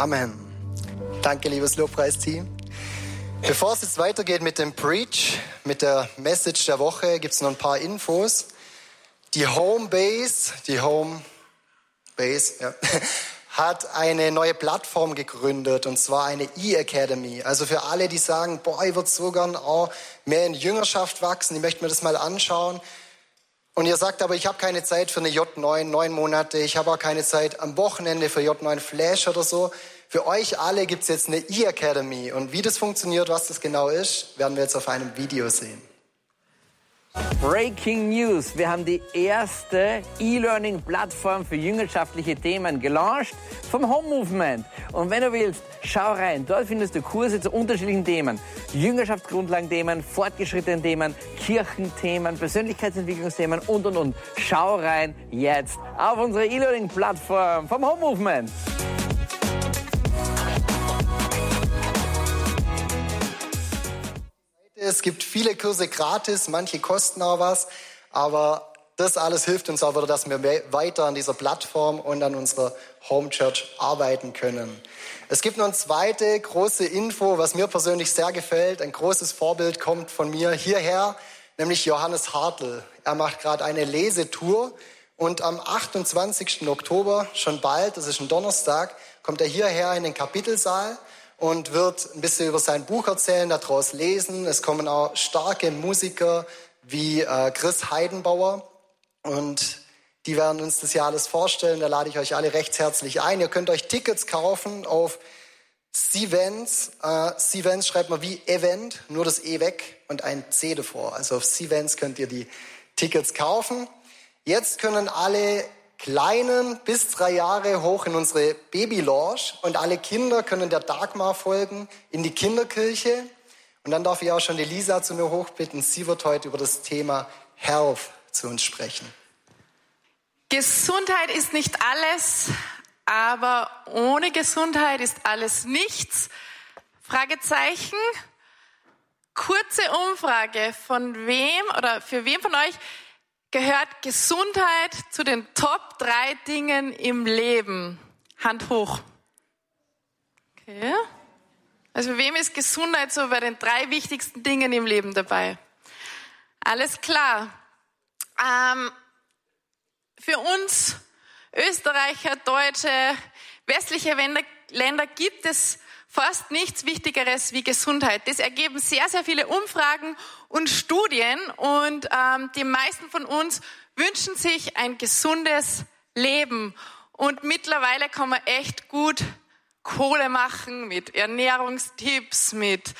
Amen. Danke, liebes Lobpreisteam. Bevor es jetzt weitergeht mit dem Preach, mit der Message der Woche, gibt es noch ein paar Infos. Die Homebase, die Homebase, ja, hat eine neue Plattform gegründet und zwar eine E-Academy. Also für alle, die sagen, boah, ich würde so gern auch mehr in Jüngerschaft wachsen, ich möchte mir das mal anschauen. Und ihr sagt aber, ich habe keine Zeit für eine J9, neun Monate, ich habe auch keine Zeit am Wochenende für J9 Flash oder so. Für euch alle gibt es jetzt eine E-Academy. Und wie das funktioniert, was das genau ist, werden wir jetzt auf einem Video sehen. Breaking News. Wir haben die erste E-Learning-Plattform für jüngerschaftliche Themen gelauncht vom Home Movement. Und wenn du willst, schau rein. Dort findest du Kurse zu unterschiedlichen Themen. Jüngerschaftsgrundlagenthemen, fortgeschrittenen Themen, Kirchenthemen, Persönlichkeitsentwicklungsthemen und, und, und. Schau rein jetzt auf unsere E-Learning-Plattform vom Home Movement. Es gibt viele Kurse gratis, manche kosten auch was, aber das alles hilft uns auch wieder, dass wir weiter an dieser Plattform und an unserer Home Church arbeiten können. Es gibt noch eine zweite große Info, was mir persönlich sehr gefällt. Ein großes Vorbild kommt von mir hierher, nämlich Johannes Hartl. Er macht gerade eine Lesetour und am 28. Oktober, schon bald, das ist ein Donnerstag, kommt er hierher in den Kapitelsaal und wird ein bisschen über sein Buch erzählen, daraus lesen. Es kommen auch starke Musiker wie äh, Chris Heidenbauer und die werden uns das ja alles vorstellen. Da lade ich euch alle recht herzlich ein. Ihr könnt euch Tickets kaufen auf Sivens. Äh, Sivens schreibt man wie Event, nur das E weg und ein C davor. Also auf Sivens könnt ihr die Tickets kaufen. Jetzt können alle Kleinen bis drei Jahre hoch in unsere Baby-Lounge und alle Kinder können der Dagmar folgen in die Kinderkirche. Und dann darf ich auch schon Elisa zu mir hochbitten. Sie wird heute über das Thema Health zu uns sprechen. Gesundheit ist nicht alles, aber ohne Gesundheit ist alles nichts. Fragezeichen. Kurze Umfrage. Von wem oder für wem von euch gehört Gesundheit zu den Top drei Dingen im Leben? Hand hoch. Okay. Also wem ist Gesundheit so bei den drei wichtigsten Dingen im Leben dabei? Alles klar. Ähm, für uns Österreicher, Deutsche, westliche Länder, Länder gibt es fast nichts Wichtigeres wie Gesundheit. Das ergeben sehr, sehr viele Umfragen und Studien und ähm, die meisten von uns wünschen sich ein gesundes Leben. Und mittlerweile kann man echt gut Kohle machen mit Ernährungstipps, mit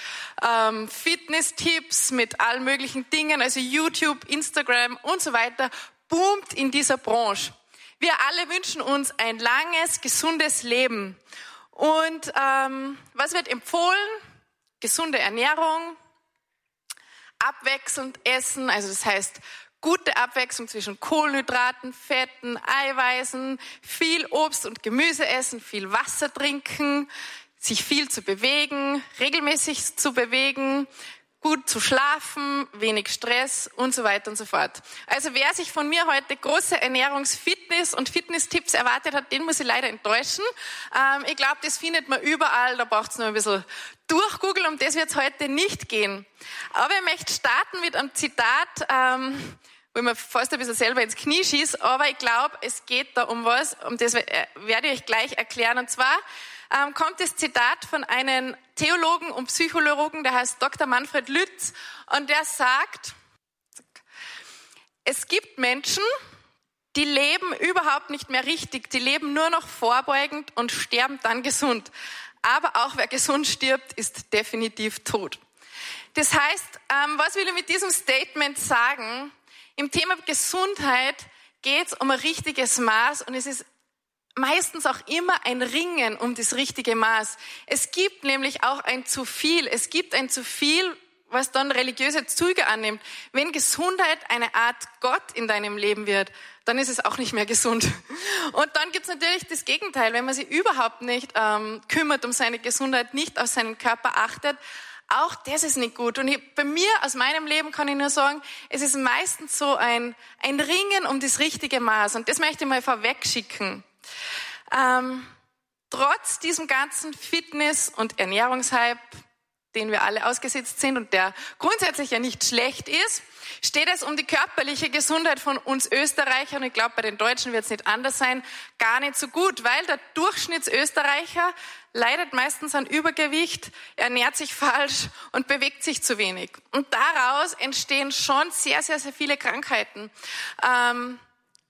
ähm, Fitnesstipps, mit allen möglichen Dingen, also YouTube, Instagram und so weiter, boomt in dieser Branche. Wir alle wünschen uns ein langes, gesundes Leben. Und ähm, was wird empfohlen? Gesunde Ernährung, abwechselnd essen, also das heißt gute Abwechslung zwischen Kohlenhydraten, Fetten, Eiweißen, viel Obst und Gemüse essen, viel Wasser trinken, sich viel zu bewegen, regelmäßig zu bewegen, gut zu schlafen, wenig Stress und so weiter und so fort. Also wer sich von mir heute große Ernährungs-, Fitness- und Fitness-Tipps erwartet hat, den muss ich leider enttäuschen. Ähm, ich glaube, das findet man überall, da braucht es nur ein bisschen durchgoogeln, um das wird es heute nicht gehen. Aber ich möchte starten mit einem Zitat, ähm, wo ich mir fast ein bisschen selber ins Knie schieße, aber ich glaube, es geht da um was, um das werde ich euch gleich erklären. Und zwar ähm, kommt das Zitat von einem Theologen und Psychologen, der heißt Dr. Manfred Lütz, und der sagt, es gibt Menschen, die leben überhaupt nicht mehr richtig, die leben nur noch vorbeugend und sterben dann gesund. Aber auch wer gesund stirbt, ist definitiv tot. Das heißt, ähm, was will ich mit diesem Statement sagen? Im Thema Gesundheit geht es um ein richtiges Maß und es ist meistens auch immer ein Ringen um das richtige Maß. Es gibt nämlich auch ein zu viel. Es gibt ein zu viel, was dann religiöse Züge annimmt. Wenn Gesundheit eine Art Gott in deinem Leben wird, dann ist es auch nicht mehr gesund. Und dann gibt's natürlich das Gegenteil, wenn man sich überhaupt nicht ähm, kümmert um seine Gesundheit, nicht auf seinen Körper achtet. Auch das ist nicht gut. Und ich, bei mir, aus meinem Leben, kann ich nur sagen, es ist meistens so ein, ein Ringen um das richtige Maß. Und das möchte ich mal vorweg schicken. Ähm, trotz diesem ganzen Fitness- und Ernährungshype, den wir alle ausgesetzt sind und der grundsätzlich ja nicht schlecht ist, steht es um die körperliche Gesundheit von uns Österreichern, und ich glaube, bei den Deutschen wird es nicht anders sein, gar nicht so gut, weil der Durchschnittsösterreicher leidet meistens an Übergewicht, ernährt sich falsch und bewegt sich zu wenig. Und daraus entstehen schon sehr, sehr, sehr viele Krankheiten. Ähm,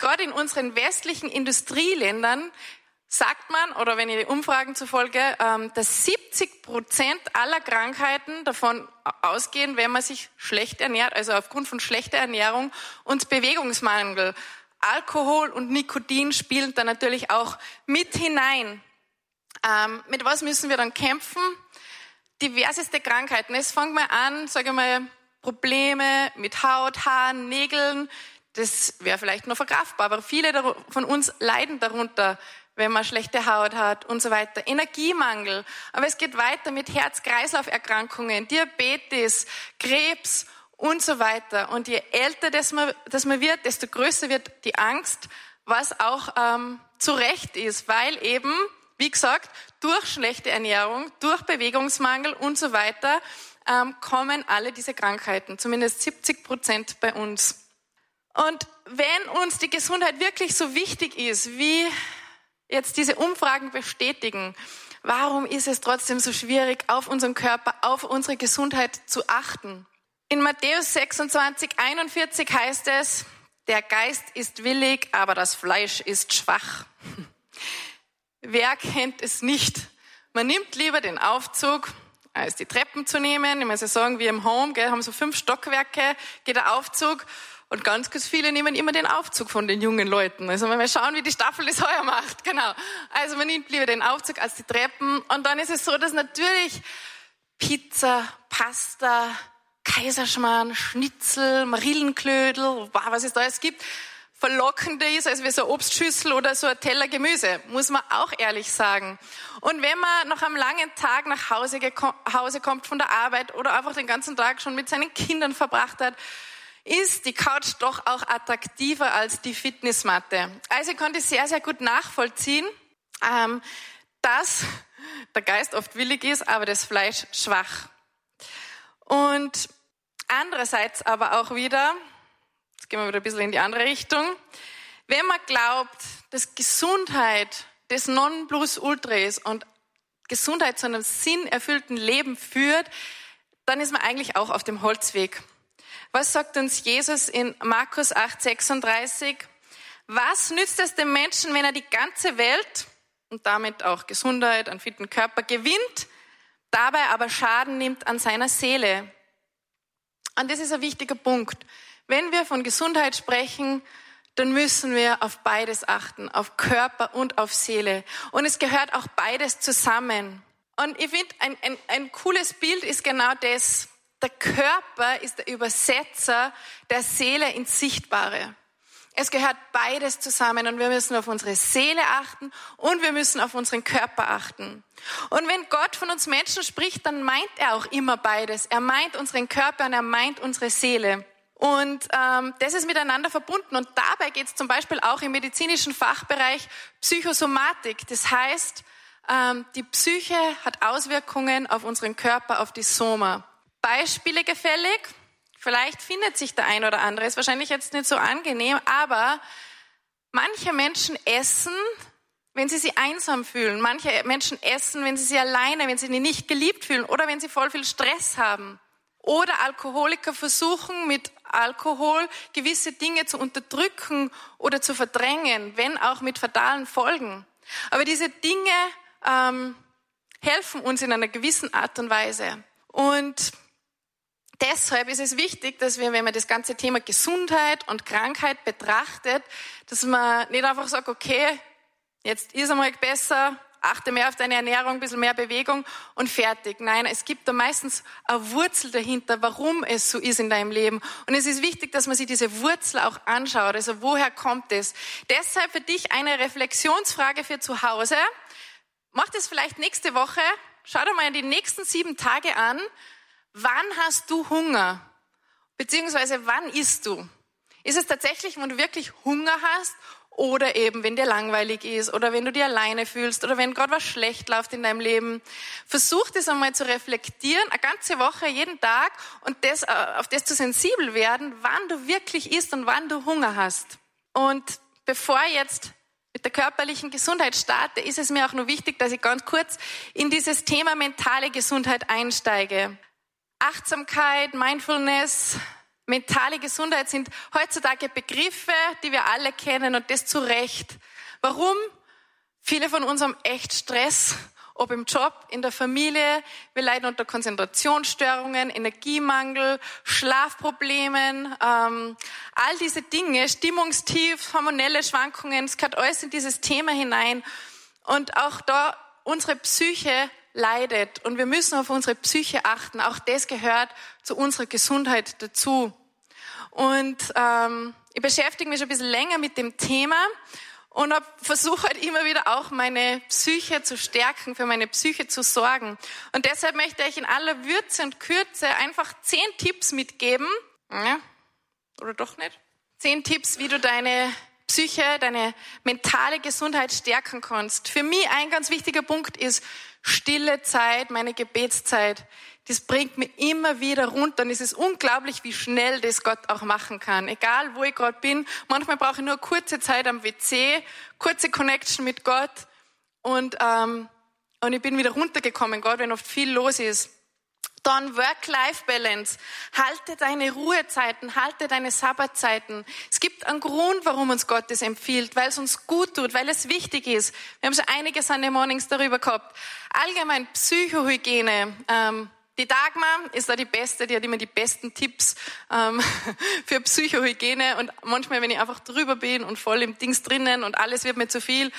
Gerade in unseren westlichen Industrieländern sagt man, oder wenn ihr die Umfragen zufolge, ähm, dass 70 Prozent aller Krankheiten davon ausgehen, wenn man sich schlecht ernährt, also aufgrund von schlechter Ernährung und Bewegungsmangel. Alkohol und Nikotin spielen da natürlich auch mit hinein. Ähm, mit was müssen wir dann kämpfen? Diverseste Krankheiten. Es fängt mal an, sage ich mal, Probleme mit Haut, Haaren, Nägeln. Das wäre vielleicht noch verkraftbar, aber viele von uns leiden darunter wenn man schlechte Haut hat und so weiter. Energiemangel. Aber es geht weiter mit Herz-Kreislauf-Erkrankungen, Diabetes, Krebs und so weiter. Und je älter das man, das man wird, desto größer wird die Angst, was auch ähm, zu Recht ist, weil eben, wie gesagt, durch schlechte Ernährung, durch Bewegungsmangel und so weiter ähm, kommen alle diese Krankheiten, zumindest 70 Prozent bei uns. Und wenn uns die Gesundheit wirklich so wichtig ist, wie jetzt diese Umfragen bestätigen, warum ist es trotzdem so schwierig, auf unseren Körper, auf unsere Gesundheit zu achten? In Matthäus 26, 41 heißt es, der Geist ist willig, aber das Fleisch ist schwach. Wer kennt es nicht? Man nimmt lieber den Aufzug, als die Treppen zu nehmen. Ich muss ja sagen, wir im Home gell, haben so fünf Stockwerke, geht der Aufzug und ganz, ganz viele nehmen immer den Aufzug von den jungen Leuten. Also mal schauen, wie die Staffel das heuer macht. Genau. Also man nimmt lieber den Aufzug als die Treppen. Und dann ist es so, dass natürlich Pizza, Pasta, Kaiserschmarrn, Schnitzel, Marillenklödel, was es da alles gibt, verlockender ist als wie so eine Obstschüssel oder so ein Teller Gemüse, muss man auch ehrlich sagen. Und wenn man nach einem langen Tag nach Hause, Hause kommt von der Arbeit oder einfach den ganzen Tag schon mit seinen Kindern verbracht hat, ist die Couch doch auch attraktiver als die Fitnessmatte. Also ich konnte sehr, sehr gut nachvollziehen, ähm, dass der Geist oft willig ist, aber das Fleisch schwach. Und andererseits aber auch wieder, jetzt gehen wir wieder ein bisschen in die andere Richtung, wenn man glaubt, dass Gesundheit das Nonplusultra ist und Gesundheit zu einem sinnerfüllten Leben führt, dann ist man eigentlich auch auf dem Holzweg. Was sagt uns Jesus in Markus 8, 36? Was nützt es dem Menschen, wenn er die ganze Welt und damit auch Gesundheit, einen fitten Körper gewinnt, dabei aber Schaden nimmt an seiner Seele? Und das ist ein wichtiger Punkt. Wenn wir von Gesundheit sprechen, dann müssen wir auf beides achten, auf Körper und auf Seele. Und es gehört auch beides zusammen. Und ich finde, ein, ein, ein cooles Bild ist genau das. Der Körper ist der Übersetzer der Seele ins Sichtbare. Es gehört beides zusammen und wir müssen auf unsere Seele achten und wir müssen auf unseren Körper achten. Und wenn Gott von uns Menschen spricht, dann meint er auch immer beides. Er meint unseren Körper und er meint unsere Seele. Und ähm, das ist miteinander verbunden. Und dabei geht es zum Beispiel auch im medizinischen Fachbereich Psychosomatik. Das heißt, ähm, die Psyche hat Auswirkungen auf unseren Körper, auf die Soma. Beispiele gefällig. Vielleicht findet sich der ein oder andere, ist wahrscheinlich jetzt nicht so angenehm, aber manche Menschen essen, wenn sie sich einsam fühlen. Manche Menschen essen, wenn sie sich alleine, wenn sie nicht geliebt fühlen oder wenn sie voll viel Stress haben. Oder Alkoholiker versuchen mit Alkohol gewisse Dinge zu unterdrücken oder zu verdrängen, wenn auch mit fatalen Folgen. Aber diese Dinge ähm, helfen uns in einer gewissen Art und Weise. Und deshalb ist es wichtig, dass wir, wenn man das ganze Thema Gesundheit und Krankheit betrachtet, dass man nicht einfach sagt, okay, jetzt ist einmal besser, achte mehr auf deine Ernährung, ein bisschen mehr Bewegung und fertig. Nein, es gibt da meistens eine Wurzel dahinter, warum es so ist in deinem Leben. Und es ist wichtig, dass man sich diese Wurzel auch anschaut. Also woher kommt es? Deshalb für dich eine Reflexionsfrage für zu Hause. Mach das vielleicht nächste Woche. Schau dir mal in die nächsten sieben Tage an. Wann hast du Hunger? Beziehungsweise wann isst du? Ist es tatsächlich, wenn du wirklich Hunger hast oder eben, wenn dir langweilig ist oder wenn du dir alleine fühlst oder wenn gerade was schlecht läuft in deinem Leben. Versuch das einmal zu reflektieren, eine ganze Woche, jeden Tag und das, äh, auf das zu sensibel werden, wann du wirklich isst und wann du Hunger hast. Und bevor jetzt mit der körperlichen Gesundheit starte, ist es mir auch nur wichtig, dass ich ganz kurz in dieses Thema mentale Gesundheit einsteige. Achtsamkeit, Mindfulness, mentale Gesundheit sind heutzutage Begriffe, die wir alle kennen und das zu Recht. Warum? Viele von uns haben echt Stress ob im Job, in der Familie. Wir leiden unter Konzentrationsstörungen, Energiemangel, Schlafproblemen, ähm, all diese Dinge, Stimmungstief, hormonelle Schwankungen, es gehört alles in dieses Thema hinein. Und auch da unsere Psyche leidet und wir müssen auf unsere Psyche achten. Auch das gehört zu unserer Gesundheit dazu. Und ähm, ich beschäftige mich schon ein bisschen länger mit dem Thema und versuche halt immer wieder auch meine Psyche zu stärken, für meine Psyche zu sorgen. Und deshalb möchte ich in aller Würze und Kürze einfach zehn Tipps mitgeben, ja, oder doch nicht? Zehn Tipps, wie du deine Psyche, deine mentale Gesundheit stärken kannst. Für mich ein ganz wichtiger Punkt ist stille Zeit, meine Gebetszeit das bringt mich immer wieder runter. Und es ist unglaublich, wie schnell das Gott auch machen kann. Egal, wo ich gerade bin. Manchmal brauche ich nur kurze Zeit am WC, kurze Connection mit Gott. Und, ähm, und ich bin wieder runtergekommen, gerade wenn oft viel los ist. Dann Work-Life-Balance. Halte deine Ruhezeiten, halte deine Sabbatzeiten. Es gibt einen Grund, warum uns Gott das empfiehlt, weil es uns gut tut, weil es wichtig ist. Wir haben schon einige Sunday Mornings darüber gehabt. Allgemein Psychohygiene. Ähm, die Dagmar ist da die Beste, die hat immer die besten Tipps ähm, für Psychohygiene und manchmal, wenn ich einfach drüber bin und voll im Dings drinnen und alles wird mir zu viel,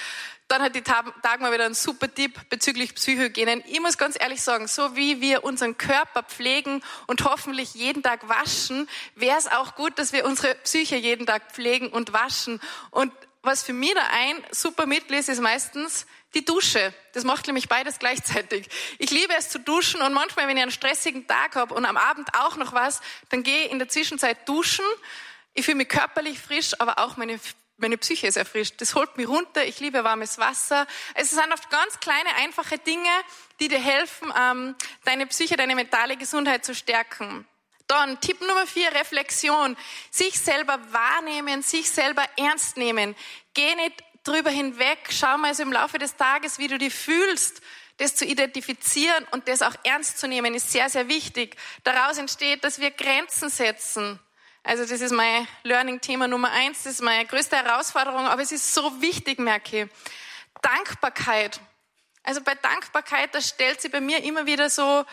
dann hat die Dagmar wieder einen super Tipp bezüglich Psychohygiene. Ich muss ganz ehrlich sagen, so wie wir unseren Körper pflegen und hoffentlich jeden Tag waschen, wäre es auch gut, dass wir unsere Psyche jeden Tag pflegen und waschen. Und was für mich da ein super Mittel ist, ist meistens die Dusche. Das macht nämlich beides gleichzeitig. Ich liebe es zu duschen und manchmal, wenn ich einen stressigen Tag habe und am Abend auch noch was, dann gehe ich in der Zwischenzeit duschen. Ich fühle mich körperlich frisch, aber auch meine, meine Psyche ist erfrischt. Das holt mich runter. Ich liebe warmes Wasser. Es sind oft ganz kleine, einfache Dinge, die dir helfen, ähm, deine Psyche, deine mentale Gesundheit zu stärken. Dann Tipp Nummer vier, Reflexion. Sich selber wahrnehmen, sich selber ernst nehmen. Geh nicht drüber hinweg. Schau mal so im Laufe des Tages, wie du dich fühlst. Das zu identifizieren und das auch ernst zu nehmen, ist sehr, sehr wichtig. Daraus entsteht, dass wir Grenzen setzen. Also das ist mein Learning-Thema Nummer eins. Das ist meine größte Herausforderung, aber es ist so wichtig, merke ich. Dankbarkeit. Also bei Dankbarkeit, da stellt sie bei mir immer wieder so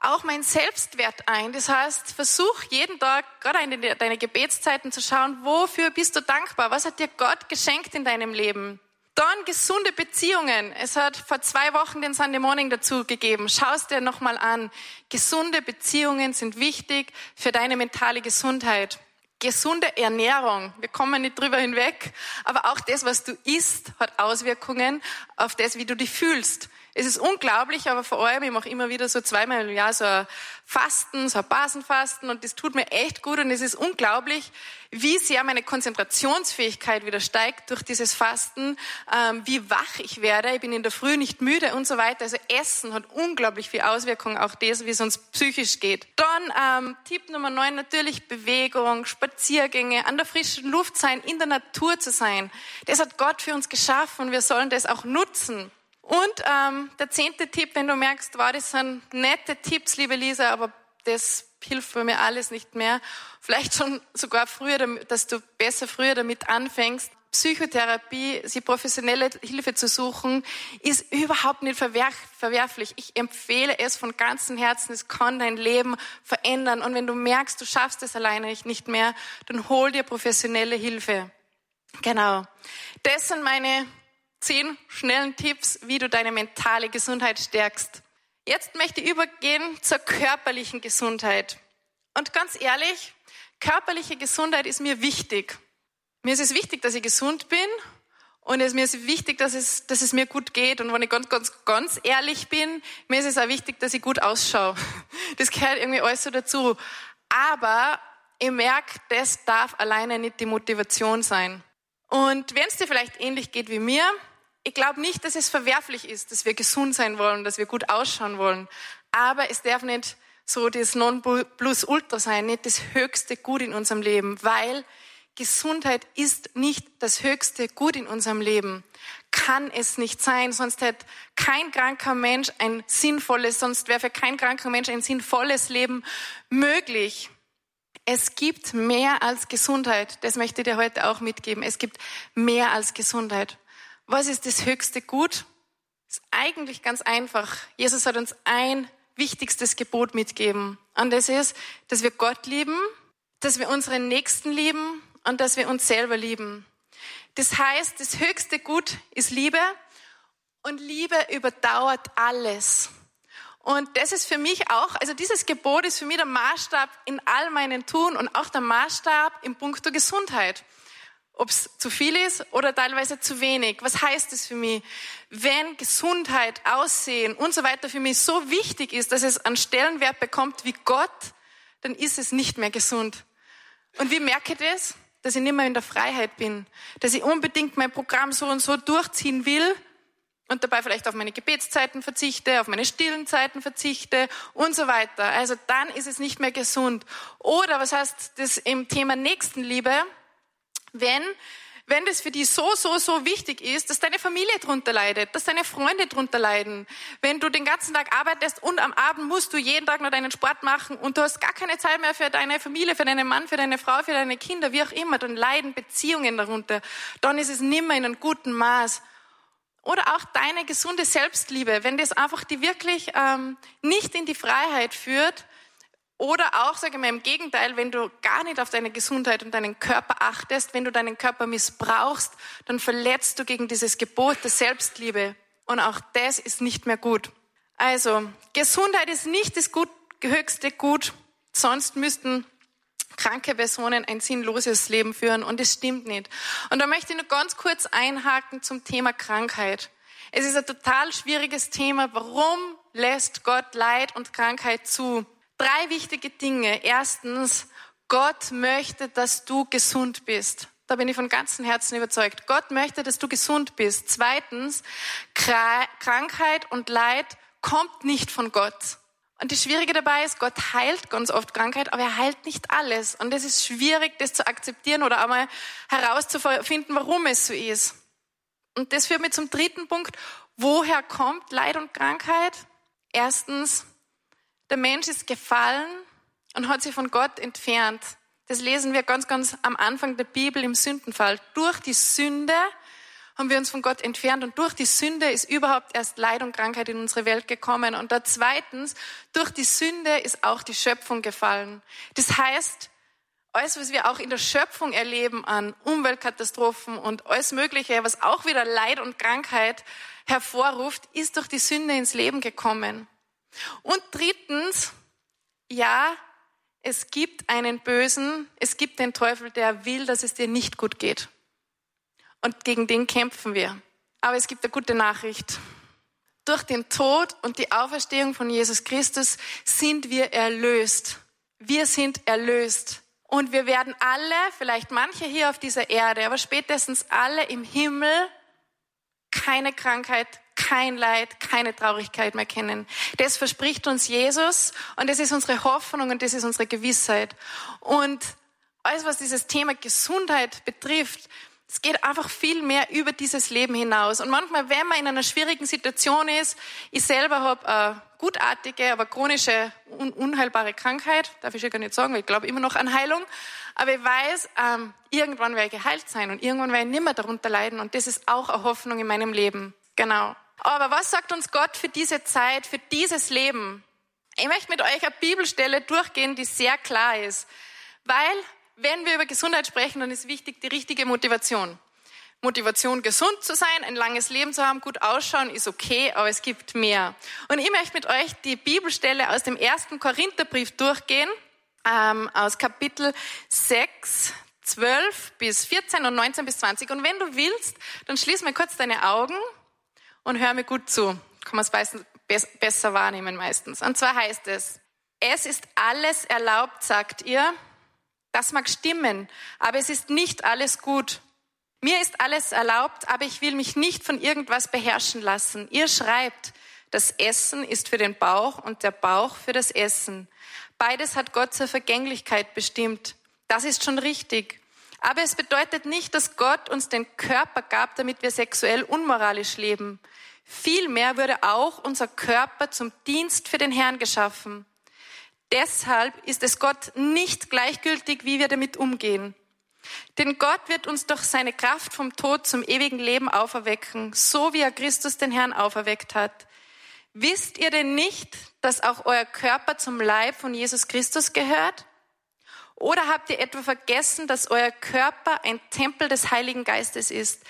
auch mein Selbstwert ein. Das heißt, versuch jeden Tag, gerade in deine Gebetszeiten zu schauen, wofür bist du dankbar? Was hat dir Gott geschenkt in deinem Leben? Dann gesunde Beziehungen. Es hat vor zwei Wochen den Sunday Morning dazu gegeben. Schau es dir nochmal an. Gesunde Beziehungen sind wichtig für deine mentale Gesundheit. Gesunde Ernährung. Wir kommen nicht drüber hinweg. Aber auch das, was du isst, hat Auswirkungen auf das, wie du dich fühlst. Es ist unglaublich, aber vor allem, ich mache immer wieder so zweimal im Jahr so ein Fasten, so ein Basenfasten und das tut mir echt gut und es ist unglaublich, wie sehr meine Konzentrationsfähigkeit wieder steigt durch dieses Fasten, ähm, wie wach ich werde, ich bin in der Früh nicht müde und so weiter. Also Essen hat unglaublich viel Auswirkungen, auch das, wie es uns psychisch geht. Dann ähm, Tipp Nummer neun, natürlich Bewegung, Spaziergänge, an der frischen Luft sein, in der Natur zu sein. Das hat Gott für uns geschaffen und wir sollen das auch nutzen. Und ähm, der zehnte Tipp, wenn du merkst, wow, das sind nette Tipps, liebe Lisa, aber das hilft mir alles nicht mehr. Vielleicht schon sogar früher, dass du besser früher damit anfängst. Psychotherapie, sie professionelle Hilfe zu suchen, ist überhaupt nicht verwerflich. Ich empfehle es von ganzem Herzen. Es kann dein Leben verändern. Und wenn du merkst, du schaffst es alleine nicht mehr, dann hol dir professionelle Hilfe. Genau. Das sind meine zehn schnellen Tipps, wie du deine mentale Gesundheit stärkst. Jetzt möchte ich übergehen zur körperlichen Gesundheit. Und ganz ehrlich, körperliche Gesundheit ist mir wichtig. Mir ist es wichtig, dass ich gesund bin und es, mir ist wichtig, dass es, dass es mir gut geht. Und wenn ich ganz, ganz, ganz ehrlich bin, mir ist es auch wichtig, dass ich gut ausschaue. Das gehört irgendwie alles so dazu. Aber ich merke, das darf alleine nicht die Motivation sein. Und wenn es dir vielleicht ähnlich geht wie mir, ich glaube nicht, dass es verwerflich ist, dass wir gesund sein wollen, dass wir gut ausschauen wollen. Aber es darf nicht so das Non-Plus-Ultra sein, nicht das höchste Gut in unserem Leben, weil Gesundheit ist nicht das höchste Gut in unserem Leben. Kann es nicht sein, sonst hätte kein kranker Mensch ein sinnvolles, sonst wäre für kein kranker Mensch ein sinnvolles Leben möglich. Es gibt mehr als Gesundheit. Das möchte ich dir heute auch mitgeben. Es gibt mehr als Gesundheit. Was ist das höchste Gut? Ist eigentlich ganz einfach. Jesus hat uns ein wichtigstes Gebot mitgeben. Und das ist, dass wir Gott lieben, dass wir unseren Nächsten lieben und dass wir uns selber lieben. Das heißt, das höchste Gut ist Liebe und Liebe überdauert alles. Und das ist für mich auch, also dieses Gebot ist für mich der Maßstab in all meinen Tun und auch der Maßstab im Punkto Gesundheit. Ob es zu viel ist oder teilweise zu wenig. Was heißt das für mich? Wenn Gesundheit, Aussehen und so weiter für mich so wichtig ist, dass es einen Stellenwert bekommt wie Gott, dann ist es nicht mehr gesund. Und wie merke ich das? Dass ich nicht mehr in der Freiheit bin. Dass ich unbedingt mein Programm so und so durchziehen will und dabei vielleicht auf meine Gebetszeiten verzichte, auf meine stillen Zeiten verzichte und so weiter. Also dann ist es nicht mehr gesund. Oder was heißt das im Thema Nächstenliebe? Wenn wenn das für dich so, so, so wichtig ist, dass deine Familie drunter leidet, dass deine Freunde drunter leiden, wenn du den ganzen Tag arbeitest und am Abend musst du jeden Tag noch deinen Sport machen und du hast gar keine Zeit mehr für deine Familie, für deinen Mann, für deine Frau, für deine Kinder, wie auch immer, dann leiden Beziehungen darunter, dann ist es nimmer in einem guten Maß. Oder auch deine gesunde Selbstliebe, wenn das einfach die wirklich ähm, nicht in die Freiheit führt, oder auch, sage ich mal, im Gegenteil, wenn du gar nicht auf deine Gesundheit und deinen Körper achtest, wenn du deinen Körper missbrauchst, dann verletzt du gegen dieses Gebot der Selbstliebe. Und auch das ist nicht mehr gut. Also, Gesundheit ist nicht das gut, höchste Gut, sonst müssten kranke Personen ein sinnloses Leben führen und es stimmt nicht. Und da möchte ich nur ganz kurz einhaken zum Thema Krankheit. Es ist ein total schwieriges Thema. Warum lässt Gott Leid und Krankheit zu? Drei wichtige Dinge. Erstens, Gott möchte, dass du gesund bist. Da bin ich von ganzem Herzen überzeugt. Gott möchte, dass du gesund bist. Zweitens, Krankheit und Leid kommt nicht von Gott. Und das Schwierige dabei ist, Gott heilt ganz oft Krankheit, aber er heilt nicht alles. Und es ist schwierig, das zu akzeptieren oder einmal herauszufinden, warum es so ist. Und das führt mich zum dritten Punkt. Woher kommt Leid und Krankheit? Erstens, der Mensch ist gefallen und hat sich von Gott entfernt. Das lesen wir ganz, ganz am Anfang der Bibel im Sündenfall. Durch die Sünde haben wir uns von Gott entfernt und durch die Sünde ist überhaupt erst Leid und Krankheit in unsere Welt gekommen. Und da zweitens, durch die Sünde ist auch die Schöpfung gefallen. Das heißt, alles, was wir auch in der Schöpfung erleben an Umweltkatastrophen und alles Mögliche, was auch wieder Leid und Krankheit hervorruft, ist durch die Sünde ins Leben gekommen. Und drittens, ja, es gibt einen Bösen, es gibt den Teufel, der will, dass es dir nicht gut geht. Und gegen den kämpfen wir. Aber es gibt eine gute Nachricht. Durch den Tod und die Auferstehung von Jesus Christus sind wir erlöst. Wir sind erlöst. Und wir werden alle, vielleicht manche hier auf dieser Erde, aber spätestens alle im Himmel, keine Krankheit, kein Leid, keine Traurigkeit mehr kennen. Das verspricht uns Jesus und das ist unsere Hoffnung und das ist unsere Gewissheit. Und alles, was dieses Thema Gesundheit betrifft, es geht einfach viel mehr über dieses Leben hinaus. Und manchmal, wenn man in einer schwierigen Situation ist, ich selber habe eine gutartige, aber chronische, un unheilbare Krankheit, darf ich ja gar nicht sagen, weil ich glaube immer noch an Heilung. Aber ich weiß, ähm, irgendwann werde ich geheilt sein und irgendwann werde ich nicht mehr darunter leiden. Und das ist auch eine Hoffnung in meinem Leben. Genau. Aber was sagt uns Gott für diese Zeit, für dieses Leben? Ich möchte mit euch eine Bibelstelle durchgehen, die sehr klar ist. Weil, wenn wir über Gesundheit sprechen, dann ist wichtig die richtige Motivation. Motivation, gesund zu sein, ein langes Leben zu haben, gut ausschauen, ist okay, aber es gibt mehr. Und ich möchte mit euch die Bibelstelle aus dem ersten Korintherbrief durchgehen, ähm, aus Kapitel 6, 12 bis 14 und 19 bis 20. Und wenn du willst, dann schließ mal kurz deine Augen und hör mir gut zu. Kann man es besser wahrnehmen meistens. Und zwar heißt es, es ist alles erlaubt, sagt ihr. Das mag stimmen, aber es ist nicht alles gut. Mir ist alles erlaubt, aber ich will mich nicht von irgendwas beherrschen lassen. Ihr schreibt, das Essen ist für den Bauch und der Bauch für das Essen. Beides hat Gott zur Vergänglichkeit bestimmt. Das ist schon richtig. Aber es bedeutet nicht, dass Gott uns den Körper gab, damit wir sexuell unmoralisch leben. Vielmehr wurde auch unser Körper zum Dienst für den Herrn geschaffen. Deshalb ist es Gott nicht gleichgültig, wie wir damit umgehen. Denn Gott wird uns durch seine Kraft vom Tod zum ewigen Leben auferwecken, so wie er Christus den Herrn auferweckt hat. Wisst ihr denn nicht, dass auch euer Körper zum Leib von Jesus Christus gehört? Oder habt ihr etwa vergessen, dass euer Körper ein Tempel des Heiligen Geistes ist,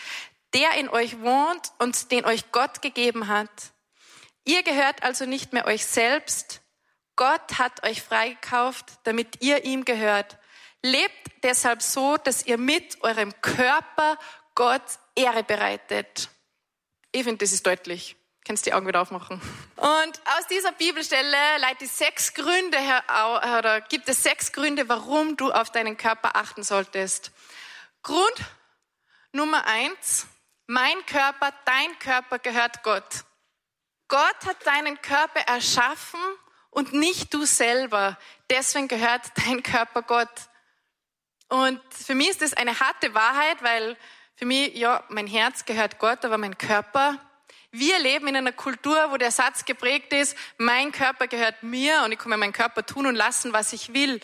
der in euch wohnt und den euch Gott gegeben hat? Ihr gehört also nicht mehr euch selbst. Gott hat euch freigekauft, damit ihr ihm gehört. Lebt deshalb so, dass ihr mit eurem Körper Gott Ehre bereitet. Ich finde, das ist deutlich. Kannst die Augen wieder aufmachen. Und aus dieser Bibelstelle leite ich sechs Gründe her, oder gibt es sechs Gründe, warum du auf deinen Körper achten solltest. Grund Nummer eins. Mein Körper, dein Körper gehört Gott. Gott hat deinen Körper erschaffen und nicht du selber. Deswegen gehört dein Körper Gott. Und für mich ist das eine harte Wahrheit, weil für mich, ja, mein Herz gehört Gott, aber mein Körper. Wir leben in einer Kultur, wo der Satz geprägt ist, mein Körper gehört mir und ich kann mir meinen Körper tun und lassen, was ich will.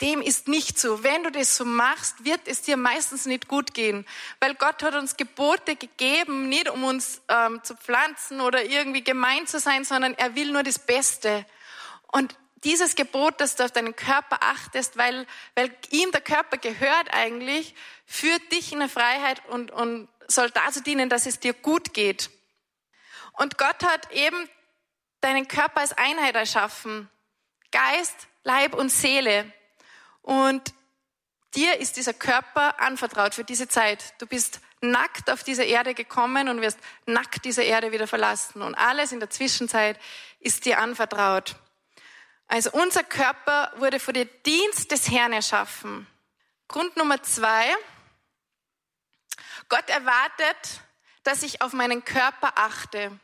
Dem ist nicht so. Wenn du das so machst, wird es dir meistens nicht gut gehen, weil Gott hat uns Gebote gegeben, nicht um uns ähm, zu pflanzen oder irgendwie gemein zu sein, sondern er will nur das Beste. Und dieses Gebot, dass du auf deinen Körper achtest, weil, weil ihm der Körper gehört eigentlich, führt dich in eine Freiheit und, und soll dazu dienen, dass es dir gut geht. Und Gott hat eben deinen Körper als Einheit erschaffen. Geist, Leib und Seele. Und dir ist dieser Körper anvertraut für diese Zeit. Du bist nackt auf diese Erde gekommen und wirst nackt diese Erde wieder verlassen. Und alles in der Zwischenzeit ist dir anvertraut. Also unser Körper wurde für den Dienst des Herrn erschaffen. Grund Nummer zwei. Gott erwartet, dass ich auf meinen Körper achte.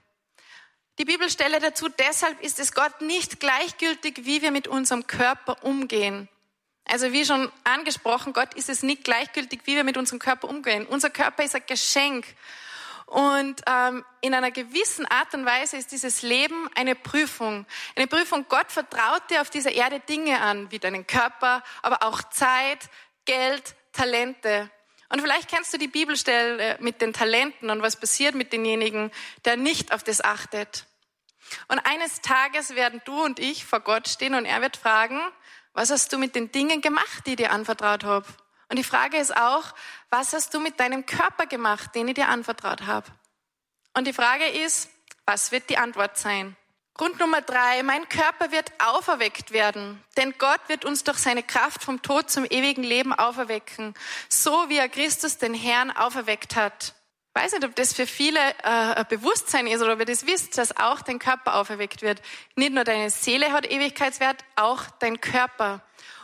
Die Bibelstelle dazu, deshalb ist es Gott nicht gleichgültig, wie wir mit unserem Körper umgehen. Also wie schon angesprochen, Gott ist es nicht gleichgültig, wie wir mit unserem Körper umgehen. Unser Körper ist ein Geschenk. Und ähm, in einer gewissen Art und Weise ist dieses Leben eine Prüfung. Eine Prüfung, Gott vertraut dir auf dieser Erde Dinge an, wie deinen Körper, aber auch Zeit, Geld, Talente. Und vielleicht kennst du die Bibelstelle mit den Talenten und was passiert mit denjenigen, der nicht auf das achtet. Und eines Tages werden du und ich vor Gott stehen und er wird fragen, was hast du mit den Dingen gemacht, die ich dir anvertraut habe? Und die Frage ist auch, was hast du mit deinem Körper gemacht, den ich dir anvertraut habe? Und die Frage ist, was wird die Antwort sein? Grund Nummer drei, mein Körper wird auferweckt werden, denn Gott wird uns durch seine Kraft vom Tod zum ewigen Leben auferwecken, so wie er Christus den Herrn auferweckt hat. Ich weiß nicht, ob das für viele äh, ein Bewusstsein ist oder ob ihr das wisst, dass auch dein Körper auferweckt wird. Nicht nur deine Seele hat Ewigkeitswert, auch dein Körper.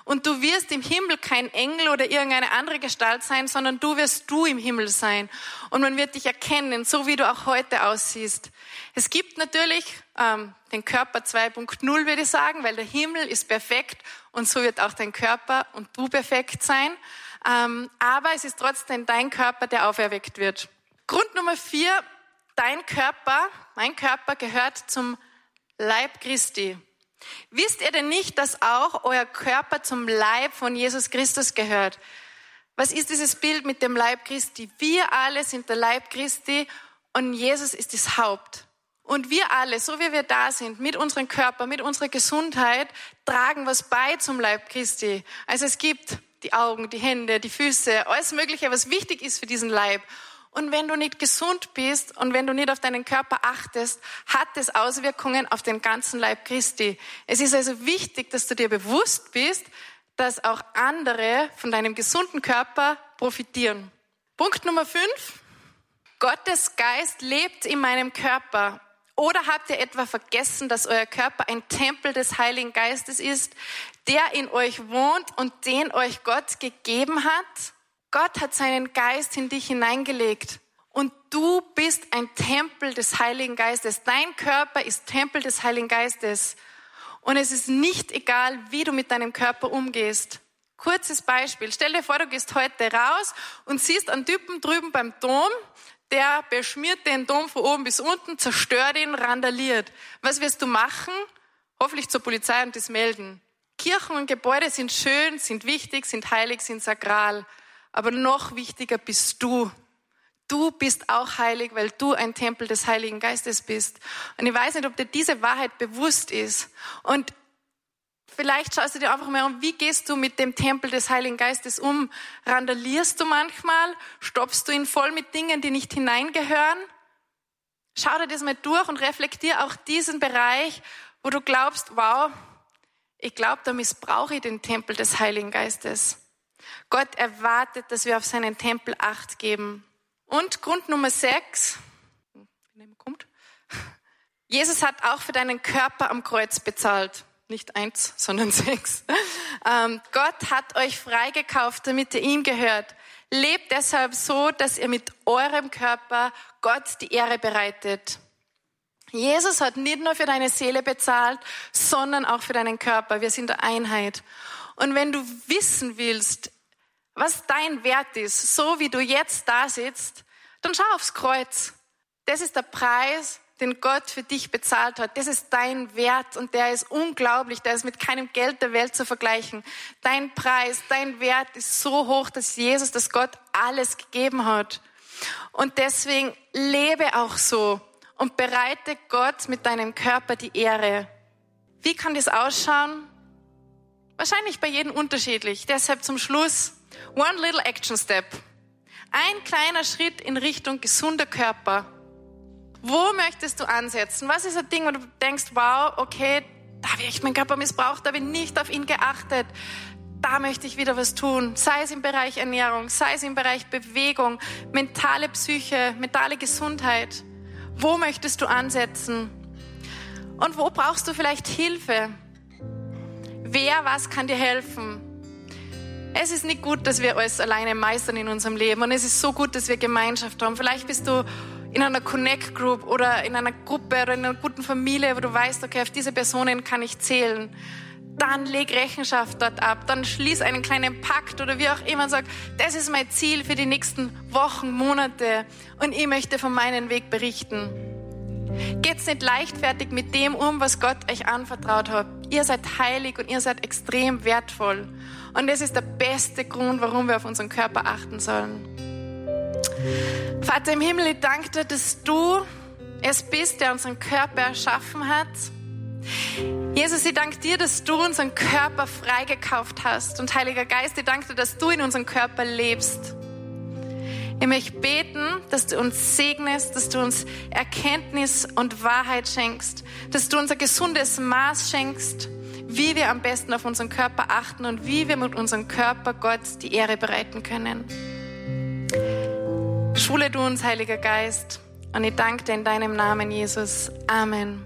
Und du wirst im Himmel kein Engel oder irgendeine andere Gestalt sein, sondern du wirst du im Himmel sein. Und man wird dich erkennen, so wie du auch heute aussiehst. Es gibt natürlich ähm, den Körper 2.0, würde ich sagen, weil der Himmel ist perfekt und so wird auch dein Körper und du perfekt sein. Ähm, aber es ist trotzdem dein Körper, der auferweckt wird. Grund Nummer vier, dein Körper, mein Körper gehört zum Leib Christi. Wisst ihr denn nicht, dass auch euer Körper zum Leib von Jesus Christus gehört? Was ist dieses Bild mit dem Leib Christi? Wir alle sind der Leib Christi und Jesus ist das Haupt. Und wir alle, so wie wir da sind, mit unserem Körper, mit unserer Gesundheit, tragen was bei zum Leib Christi. Also es gibt die Augen, die Hände, die Füße, alles Mögliche, was wichtig ist für diesen Leib. Und wenn du nicht gesund bist und wenn du nicht auf deinen Körper achtest, hat es Auswirkungen auf den ganzen Leib Christi. Es ist also wichtig, dass du dir bewusst bist, dass auch andere von deinem gesunden Körper profitieren. Punkt Nummer fünf. Gottes Geist lebt in meinem Körper. Oder habt ihr etwa vergessen, dass euer Körper ein Tempel des Heiligen Geistes ist, der in euch wohnt und den euch Gott gegeben hat? Gott hat seinen Geist in dich hineingelegt. Und du bist ein Tempel des Heiligen Geistes. Dein Körper ist Tempel des Heiligen Geistes. Und es ist nicht egal, wie du mit deinem Körper umgehst. Kurzes Beispiel. Stell dir vor, du gehst heute raus und siehst einen Typen drüben beim Dom, der beschmiert den Dom von oben bis unten, zerstört ihn, randaliert. Was wirst du machen? Hoffentlich zur Polizei und das melden. Kirchen und Gebäude sind schön, sind wichtig, sind heilig, sind sakral. Aber noch wichtiger bist du. Du bist auch heilig, weil du ein Tempel des Heiligen Geistes bist. Und ich weiß nicht, ob dir diese Wahrheit bewusst ist. Und vielleicht schaust du dir einfach mal um, wie gehst du mit dem Tempel des Heiligen Geistes um? Randalierst du manchmal? Stoppst du ihn voll mit Dingen, die nicht hineingehören? Schau dir das mal durch und reflektier auch diesen Bereich, wo du glaubst, wow, ich glaube, da missbrauche ich den Tempel des Heiligen Geistes. Gott erwartet, dass wir auf seinen Tempel Acht geben. Und Grund Nummer sechs, kommt. Jesus hat auch für deinen Körper am Kreuz bezahlt. Nicht eins, sondern sechs. Ähm, Gott hat euch freigekauft, damit ihr ihm gehört. Lebt deshalb so, dass ihr mit eurem Körper Gott die Ehre bereitet. Jesus hat nicht nur für deine Seele bezahlt, sondern auch für deinen Körper. Wir sind eine Einheit. Und wenn du wissen willst, was dein Wert ist, so wie du jetzt da sitzt, dann schau aufs Kreuz. Das ist der Preis, den Gott für dich bezahlt hat. Das ist dein Wert und der ist unglaublich. Der ist mit keinem Geld der Welt zu vergleichen. Dein Preis, dein Wert ist so hoch, dass Jesus, dass Gott alles gegeben hat. Und deswegen lebe auch so und bereite Gott mit deinem Körper die Ehre. Wie kann das ausschauen? Wahrscheinlich bei jedem unterschiedlich. Deshalb zum Schluss One little action step. Ein kleiner Schritt in Richtung gesunder Körper. Wo möchtest du ansetzen? Was ist ein Ding, wo du denkst, wow, okay, da habe ich meinen Körper missbraucht, da habe ich nicht auf ihn geachtet. Da möchte ich wieder was tun. Sei es im Bereich Ernährung, sei es im Bereich Bewegung, mentale Psyche, mentale Gesundheit. Wo möchtest du ansetzen? Und wo brauchst du vielleicht Hilfe? Wer was kann dir helfen? Es ist nicht gut, dass wir alles alleine meistern in unserem Leben und es ist so gut, dass wir Gemeinschaft haben. Vielleicht bist du in einer Connect Group oder in einer Gruppe oder in einer guten Familie, wo du weißt, okay, auf diese Personen kann ich zählen. Dann leg Rechenschaft dort ab, dann schließ einen kleinen Pakt oder wie auch immer und sag, das ist mein Ziel für die nächsten Wochen, Monate und ich möchte von meinem Weg berichten. Geht's nicht leichtfertig mit dem um, was Gott euch anvertraut hat. Ihr seid heilig und ihr seid extrem wertvoll. Und das ist der beste Grund, warum wir auf unseren Körper achten sollen. Vater im Himmel, ich danke dir, dass du es bist, der unseren Körper erschaffen hat. Jesus, ich danke dir, dass du unseren Körper freigekauft hast. Und Heiliger Geist, ich danke dir, dass du in unserem Körper lebst. Ich möchte beten, dass du uns segnest, dass du uns Erkenntnis und Wahrheit schenkst, dass du uns ein gesundes Maß schenkst, wie wir am besten auf unseren Körper achten und wie wir mit unserem Körper Gott die Ehre bereiten können. Schule du uns, Heiliger Geist, und ich danke dir in deinem Namen, Jesus. Amen.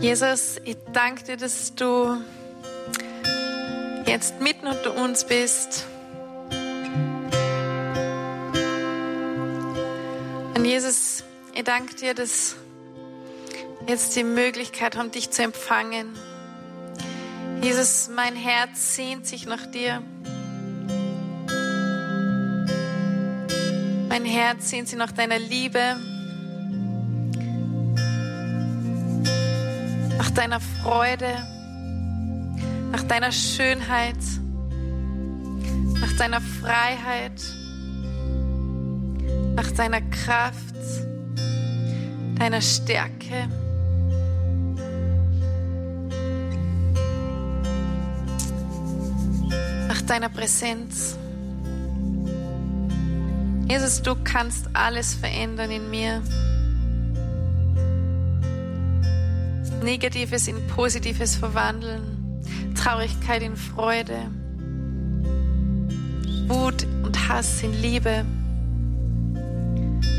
Jesus, ich danke dir, dass du jetzt mitten unter uns bist. Und Jesus, ich danke dir, dass wir jetzt die Möglichkeit haben, dich zu empfangen. Jesus, mein Herz sehnt sich nach dir. Mein Herz sehnt sich nach deiner Liebe. nach deiner Freude, nach deiner Schönheit, nach deiner Freiheit, nach deiner Kraft, deiner Stärke. Nach deiner Präsenz. Jesus, du kannst alles verändern in mir. Negatives in Positives verwandeln, Traurigkeit in Freude, Wut und Hass in Liebe.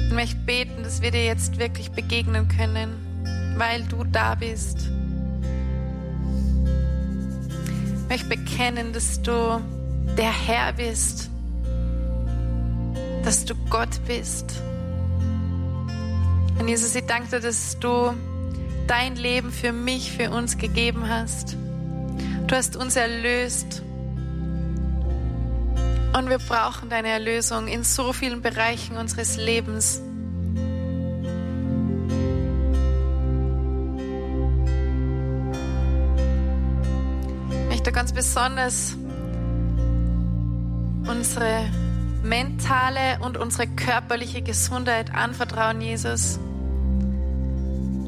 Ich möchte beten, dass wir dir jetzt wirklich begegnen können, weil du da bist. Ich möchte bekennen, dass du der Herr bist, dass du Gott bist. Und Jesus, ich danke dir, dass du dein Leben für mich, für uns gegeben hast. Du hast uns erlöst. Und wir brauchen deine Erlösung in so vielen Bereichen unseres Lebens. Ich möchte ganz besonders unsere mentale und unsere körperliche Gesundheit anvertrauen, Jesus.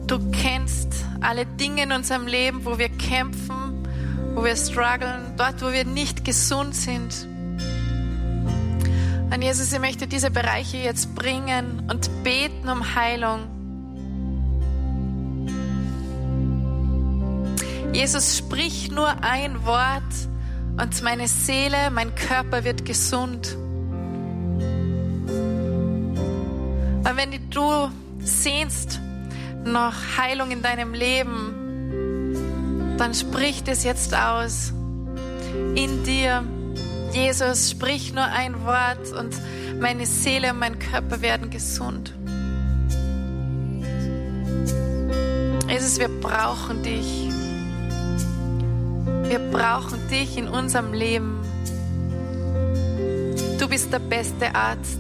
Du kennst alle Dinge in unserem Leben, wo wir kämpfen, wo wir strugglen, dort, wo wir nicht gesund sind. Und Jesus, ich möchte diese Bereiche jetzt bringen und beten um Heilung. Jesus, sprich nur ein Wort und meine Seele, mein Körper wird gesund. Und wenn du sehnst nach Heilung in deinem Leben, dann sprich es jetzt aus. In dir, Jesus, sprich nur ein Wort und meine Seele und mein Körper werden gesund. Jesus, wir brauchen dich. Wir brauchen dich in unserem Leben. Du bist der beste Arzt.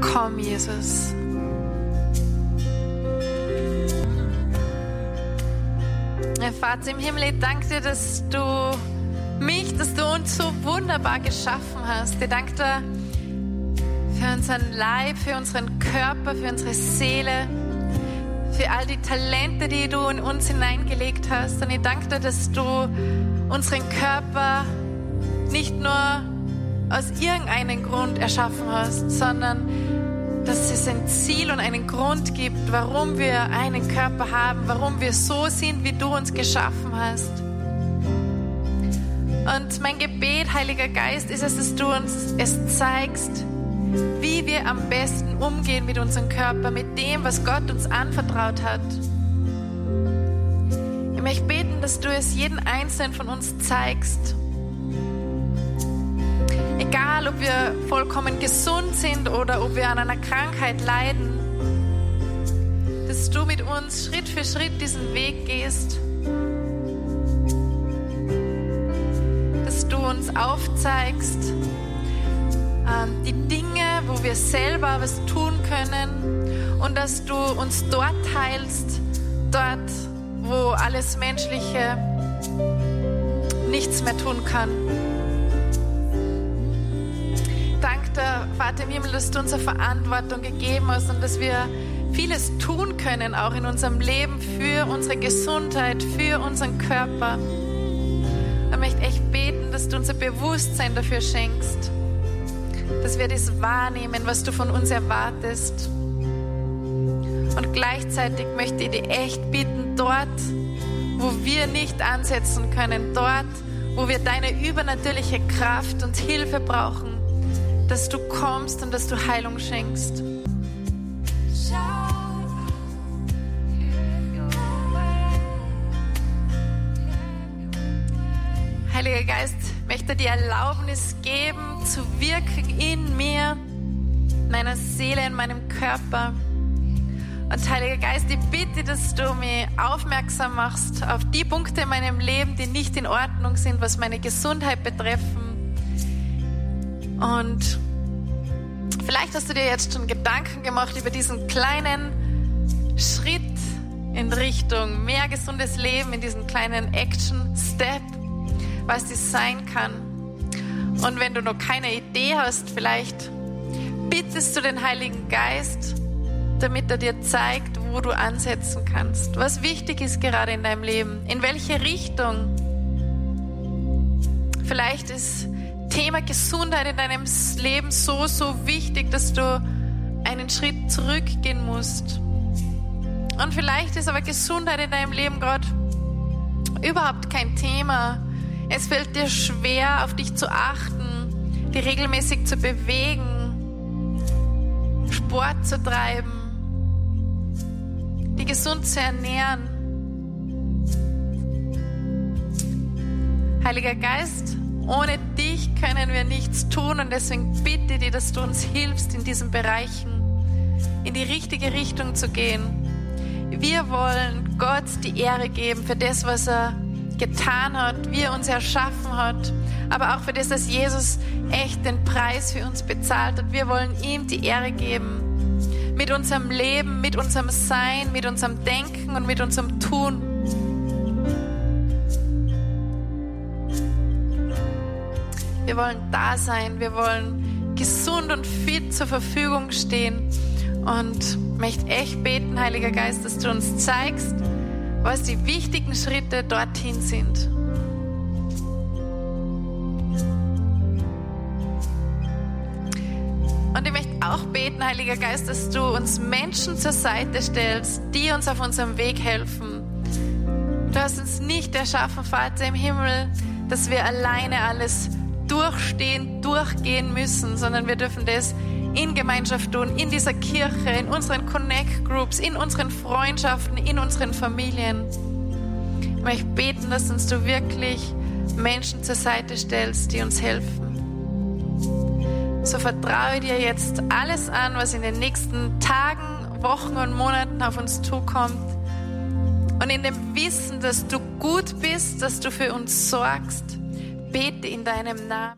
Komm, Jesus. Herr Vater im Himmel, ich danke dir, dass du mich, dass du uns so wunderbar geschaffen hast. Ich danke dir für unseren Leib, für unseren Körper, für unsere Seele, für all die Talente, die du in uns hineingelegt hast. Und ich danke dir, dass du unseren Körper nicht nur aus irgendeinem Grund erschaffen hast, sondern dass es ein Ziel und einen Grund gibt, warum wir einen Körper haben, warum wir so sind, wie du uns geschaffen hast. Und mein Gebet, Heiliger Geist, ist es, dass du uns es zeigst, wie wir am besten umgehen mit unserem Körper, mit dem, was Gott uns anvertraut hat. Ich möchte beten, dass du es jeden Einzelnen von uns zeigst egal ob wir vollkommen gesund sind oder ob wir an einer Krankheit leiden, dass du mit uns Schritt für Schritt diesen Weg gehst, dass du uns aufzeigst, ähm, die Dinge, wo wir selber was tun können und dass du uns dort heilst, dort, wo alles Menschliche nichts mehr tun kann. Der Vater im Himmel, dass du uns eine Verantwortung gegeben hast und dass wir vieles tun können, auch in unserem Leben, für unsere Gesundheit, für unseren Körper. Ich möchte echt beten, dass du unser Bewusstsein dafür schenkst, dass wir das wahrnehmen, was du von uns erwartest. Und gleichzeitig möchte ich dich echt bitten, dort, wo wir nicht ansetzen können, dort, wo wir deine übernatürliche Kraft und Hilfe brauchen, dass du kommst und dass du Heilung schenkst. Heiliger Geist, möchte dir Erlaubnis geben, zu wirken in mir, meiner Seele, in meinem Körper. Und Heiliger Geist, ich bitte, dass du mich aufmerksam machst auf die Punkte in meinem Leben, die nicht in Ordnung sind, was meine Gesundheit betreffen und vielleicht hast du dir jetzt schon Gedanken gemacht über diesen kleinen Schritt in Richtung mehr gesundes Leben, in diesen kleinen Action-Step, was das sein kann. Und wenn du noch keine Idee hast, vielleicht bittest du den Heiligen Geist, damit er dir zeigt, wo du ansetzen kannst, was wichtig ist gerade in deinem Leben, in welche Richtung. Vielleicht ist Thema Gesundheit in deinem Leben so, so wichtig, dass du einen Schritt zurückgehen musst. Und vielleicht ist aber Gesundheit in deinem Leben gerade überhaupt kein Thema Es fällt dir schwer, auf dich zu achten, dich regelmäßig zu bewegen, Sport zu treiben, dich gesund zu ernähren. Heiliger Geist, ohne dich können wir nichts tun und deswegen bitte dir, dass du uns hilfst, in diesen Bereichen in die richtige Richtung zu gehen. Wir wollen Gott die Ehre geben für das, was er getan hat, wie er uns erschaffen hat, aber auch für das, dass Jesus echt den Preis für uns bezahlt hat. Wir wollen ihm die Ehre geben. Mit unserem Leben, mit unserem Sein, mit unserem Denken und mit unserem Tun. Wir wollen da sein, wir wollen gesund und fit zur Verfügung stehen und möchte echt beten, Heiliger Geist, dass du uns zeigst, was die wichtigen Schritte dorthin sind. Und ich möchte auch beten, Heiliger Geist, dass du uns Menschen zur Seite stellst, die uns auf unserem Weg helfen. Du hast uns nicht erschaffen, Vater im Himmel, dass wir alleine alles durchstehen, durchgehen müssen, sondern wir dürfen das in Gemeinschaft tun, in dieser Kirche, in unseren Connect Groups, in unseren Freundschaften, in unseren Familien. Ich möchte beten, dass uns du wirklich Menschen zur Seite stellst, die uns helfen. So vertraue dir jetzt alles an, was in den nächsten Tagen, Wochen und Monaten auf uns zukommt. Und in dem Wissen, dass du gut bist, dass du für uns sorgst, bete in deinem Namen.